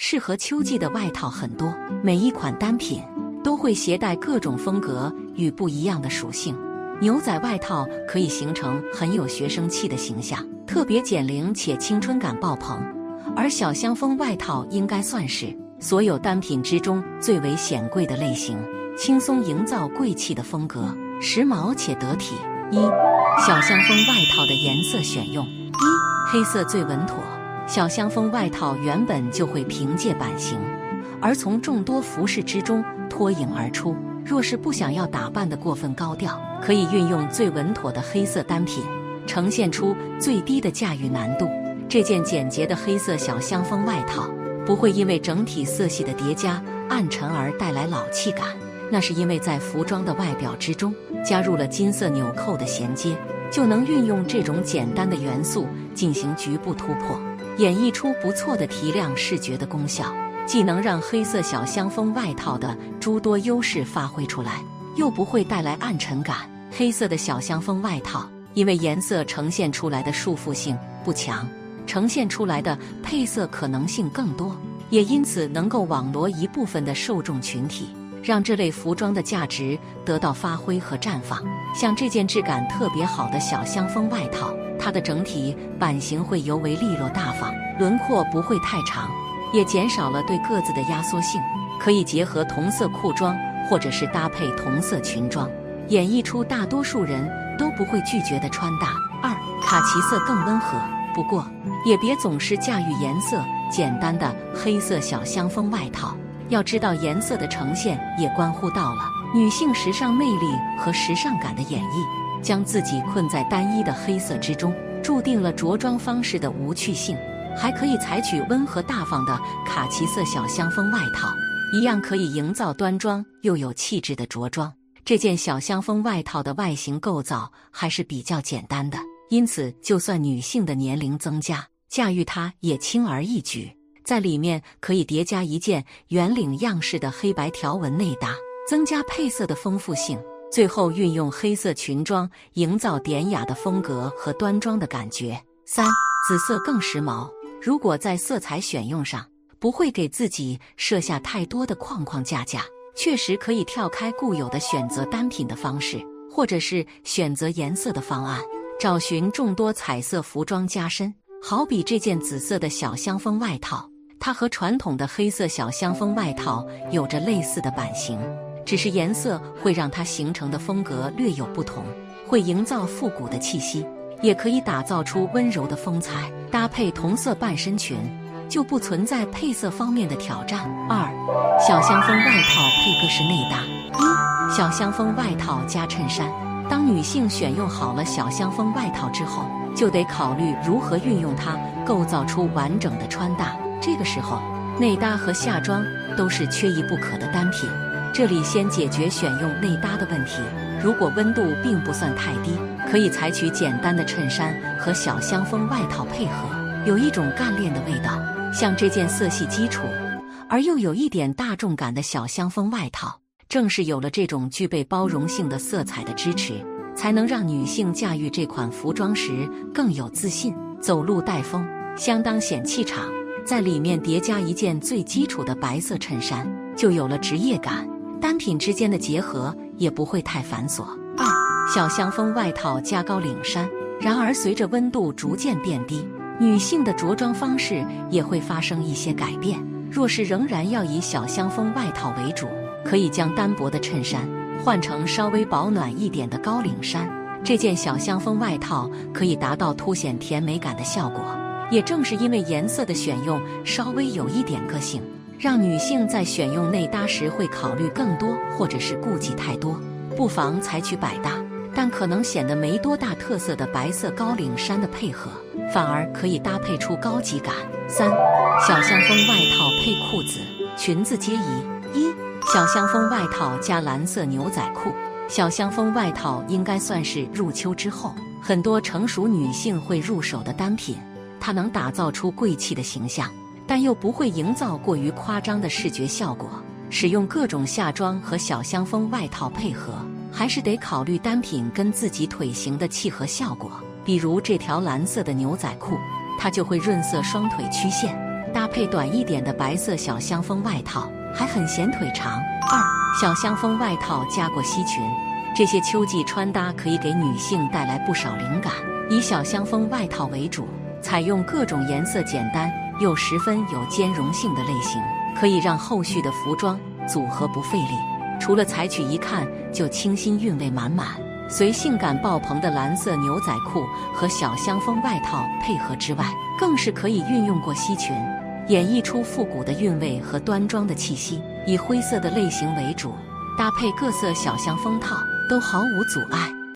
适合秋季的外套很多，每一款单品都会携带各种风格与不一样的属性。牛仔外套可以形成很有学生气的形象，特别减龄且青春感爆棚。而小香风外套应该算是所有单品之中最为显贵的类型，轻松营造贵气的风格，时髦且得体。一小香风外套的颜色选用：一黑色最稳妥。小香风外套原本就会凭借版型，而从众多服饰之中脱颖而出。若是不想要打扮的过分高调，可以运用最稳妥的黑色单品，呈现出最低的驾驭难度。这件简洁的黑色小香风外套，不会因为整体色系的叠加暗沉而带来老气感。那是因为在服装的外表之中加入了金色纽扣的衔接，就能运用这种简单的元素进行局部突破，演绎出不错的提亮视觉的功效。既能让黑色小香风外套的诸多优势发挥出来，又不会带来暗沉感。黑色的小香风外套，因为颜色呈现出来的束缚性不强，呈现出来的配色可能性更多，也因此能够网罗一部分的受众群体，让这类服装的价值得到发挥和绽放。像这件质感特别好的小香风外套，它的整体版型会尤为利落大方，轮廓不会太长。也减少了对个子的压缩性，可以结合同色裤装，或者是搭配同色裙装，演绎出大多数人都不会拒绝的穿搭。二，卡其色更温和，不过也别总是驾驭颜色简单的黑色小香风外套。要知道，颜色的呈现也关乎到了女性时尚魅力和时尚感的演绎。将自己困在单一的黑色之中，注定了着装方式的无趣性。还可以采取温和大方的卡其色小香风外套，一样可以营造端庄又有气质的着装。这件小香风外套的外形构造还是比较简单的，因此就算女性的年龄增加，驾驭它也轻而易举。在里面可以叠加一件圆领样式的黑白条纹内搭，增加配色的丰富性。最后运用黑色裙装，营造典雅的风格和端庄的感觉。三，紫色更时髦。如果在色彩选用上不会给自己设下太多的框框架架，确实可以跳开固有的选择单品的方式，或者是选择颜色的方案，找寻众多彩色服装加深。好比这件紫色的小香风外套，它和传统的黑色小香风外套有着类似的版型，只是颜色会让它形成的风格略有不同，会营造复古的气息。也可以打造出温柔的风采，搭配同色半身裙，就不存在配色方面的挑战。二，小香风外套配各式内搭。一，小香风外套加衬衫。当女性选用好了小香风外套之后，就得考虑如何运用它，构造出完整的穿搭。这个时候，内搭和下装都是缺一不可的单品。这里先解决选用内搭的问题。如果温度并不算太低，可以采取简单的衬衫和小香风外套配合，有一种干练的味道。像这件色系基础而又有一点大众感的小香风外套，正是有了这种具备包容性的色彩的支持，才能让女性驾驭这款服装时更有自信，走路带风，相当显气场。在里面叠加一件最基础的白色衬衫，就有了职业感。单品之间的结合也不会太繁琐。二小香风外套加高领衫。然而，随着温度逐渐变低，女性的着装方式也会发生一些改变。若是仍然要以小香风外套为主，可以将单薄的衬衫换成稍微保暖一点的高领衫。这件小香风外套可以达到凸显甜美感的效果。也正是因为颜色的选用稍微有一点个性。让女性在选用内搭时会考虑更多，或者是顾忌太多，不妨采取百搭，但可能显得没多大特色的白色高领衫的配合，反而可以搭配出高级感。三小香风外套配裤子、裙子皆宜。一小香风外套加蓝色牛仔裤。小香风外套应该算是入秋之后很多成熟女性会入手的单品，它能打造出贵气的形象。但又不会营造过于夸张的视觉效果。使用各种夏装和小香风外套配合，还是得考虑单品跟自己腿型的契合效果。比如这条蓝色的牛仔裤，它就会润色双腿曲线，搭配短一点的白色小香风外套，还很显腿长。二、小香风外套加过西裙，这些秋季穿搭可以给女性带来不少灵感。以小香风外套为主，采用各种颜色简单又十分有兼容性的类型，可以让后续的服装组合不费力。除了采取一看就清新、韵味满满。随性感爆棚的蓝色牛仔裤和小香风外套配合之外，更是可以运用过西裙，演绎出复古的韵味和端庄的气息。以灰色的类型为主，搭配各色小香风套都毫无阻碍。